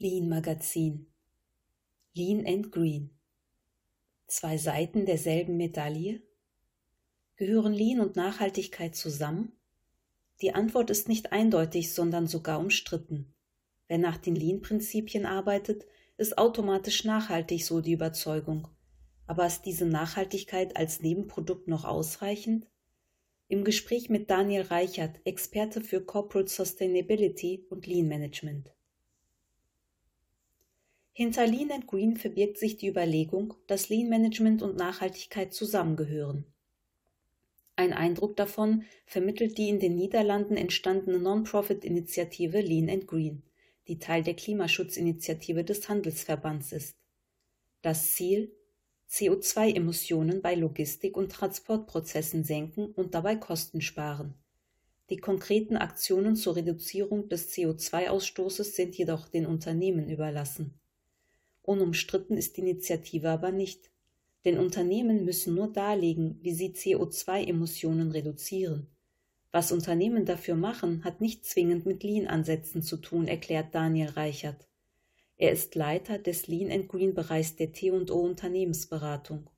Lean Magazin Lean and Green Zwei Seiten derselben Medaille? Gehören Lean und Nachhaltigkeit zusammen? Die Antwort ist nicht eindeutig, sondern sogar umstritten. Wer nach den Lean-Prinzipien arbeitet, ist automatisch nachhaltig, so die Überzeugung. Aber ist diese Nachhaltigkeit als Nebenprodukt noch ausreichend? Im Gespräch mit Daniel Reichert, Experte für Corporate Sustainability und Lean Management. Hinter Lean and Green verbirgt sich die Überlegung, dass Lean Management und Nachhaltigkeit zusammengehören. Ein Eindruck davon vermittelt die in den Niederlanden entstandene Non-Profit-Initiative Lean and Green, die Teil der Klimaschutzinitiative des Handelsverbands ist. Das Ziel CO2-Emissionen bei Logistik- und Transportprozessen senken und dabei Kosten sparen. Die konkreten Aktionen zur Reduzierung des CO2-Ausstoßes sind jedoch den Unternehmen überlassen. Unumstritten ist die Initiative aber nicht, denn Unternehmen müssen nur darlegen, wie sie CO2-Emissionen reduzieren. Was Unternehmen dafür machen, hat nicht zwingend mit Lean-Ansätzen zu tun, erklärt Daniel Reichert. Er ist Leiter des Lean and Green Bereichs der T&O Unternehmensberatung.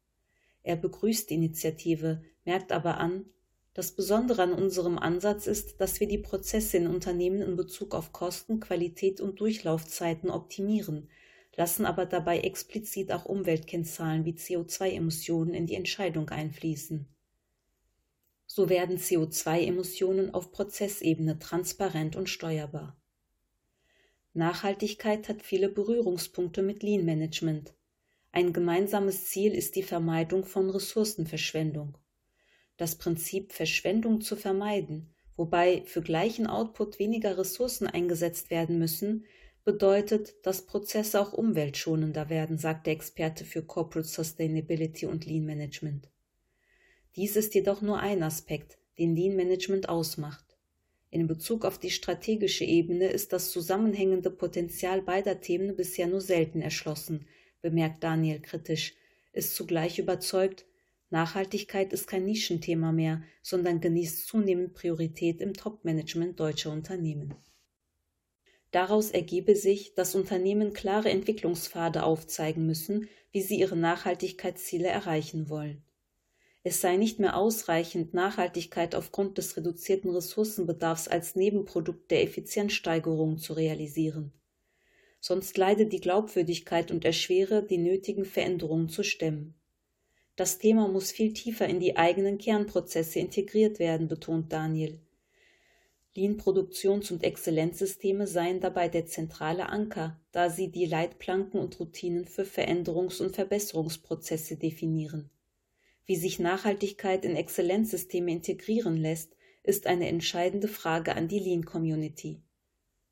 Er begrüßt die Initiative, merkt aber an, das Besondere an unserem Ansatz ist, dass wir die Prozesse in Unternehmen in Bezug auf Kosten, Qualität und Durchlaufzeiten optimieren, lassen aber dabei explizit auch Umweltkennzahlen wie CO2-Emissionen in die Entscheidung einfließen. So werden CO2-Emissionen auf Prozessebene transparent und steuerbar. Nachhaltigkeit hat viele Berührungspunkte mit Lean Management. Ein gemeinsames Ziel ist die Vermeidung von Ressourcenverschwendung. Das Prinzip Verschwendung zu vermeiden, wobei für gleichen Output weniger Ressourcen eingesetzt werden müssen, bedeutet, dass Prozesse auch umweltschonender werden, sagt der Experte für Corporate Sustainability und Lean Management. Dies ist jedoch nur ein Aspekt, den Lean Management ausmacht. In Bezug auf die strategische Ebene ist das zusammenhängende Potenzial beider Themen bisher nur selten erschlossen, bemerkt Daniel kritisch, ist zugleich überzeugt, Nachhaltigkeit ist kein Nischenthema mehr, sondern genießt zunehmend Priorität im Top-Management deutscher Unternehmen. Daraus ergebe sich, dass Unternehmen klare Entwicklungspfade aufzeigen müssen, wie sie ihre Nachhaltigkeitsziele erreichen wollen. Es sei nicht mehr ausreichend, Nachhaltigkeit aufgrund des reduzierten Ressourcenbedarfs als Nebenprodukt der Effizienzsteigerung zu realisieren. Sonst leide die Glaubwürdigkeit und erschwere, die nötigen Veränderungen zu stemmen. Das Thema muss viel tiefer in die eigenen Kernprozesse integriert werden, betont Daniel. Lean-Produktions- und Exzellenzsysteme seien dabei der zentrale Anker, da sie die Leitplanken und Routinen für Veränderungs- und Verbesserungsprozesse definieren. Wie sich Nachhaltigkeit in Exzellenzsysteme integrieren lässt, ist eine entscheidende Frage an die Lean-Community.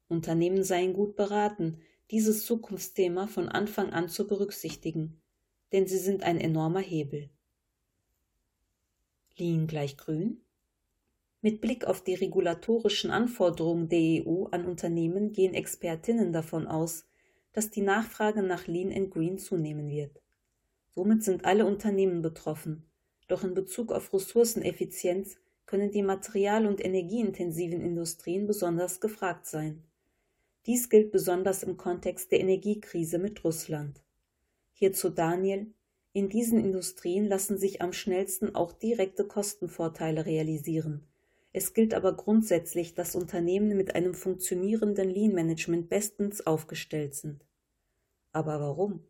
Unternehmen seien gut beraten, dieses Zukunftsthema von Anfang an zu berücksichtigen, denn sie sind ein enormer Hebel. Lean gleich grün? Mit Blick auf die regulatorischen Anforderungen der EU an Unternehmen gehen Expertinnen davon aus, dass die Nachfrage nach Lean and Green zunehmen wird. Somit sind alle Unternehmen betroffen, doch in Bezug auf Ressourceneffizienz können die material- und energieintensiven Industrien besonders gefragt sein. Dies gilt besonders im Kontext der Energiekrise mit Russland. Hierzu Daniel, in diesen Industrien lassen sich am schnellsten auch direkte Kostenvorteile realisieren, es gilt aber grundsätzlich, dass Unternehmen mit einem funktionierenden Lean-Management bestens aufgestellt sind. Aber warum?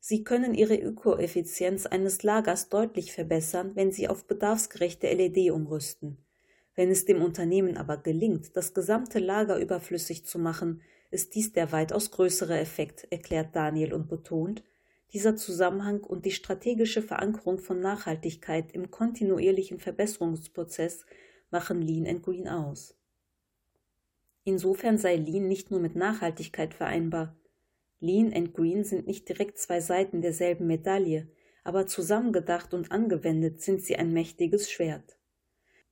Sie können ihre Ökoeffizienz eines Lagers deutlich verbessern, wenn sie auf bedarfsgerechte LED umrüsten. Wenn es dem Unternehmen aber gelingt, das gesamte Lager überflüssig zu machen, ist dies der weitaus größere Effekt, erklärt Daniel und betont, dieser Zusammenhang und die strategische Verankerung von Nachhaltigkeit im kontinuierlichen Verbesserungsprozess machen Lean Green aus. Insofern sei Lean nicht nur mit Nachhaltigkeit vereinbar. Lean and Green sind nicht direkt zwei Seiten derselben Medaille, aber zusammengedacht und angewendet sind sie ein mächtiges Schwert.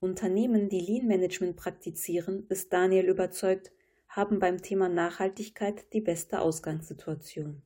Unternehmen, die Lean Management praktizieren, ist Daniel überzeugt, haben beim Thema Nachhaltigkeit die beste Ausgangssituation.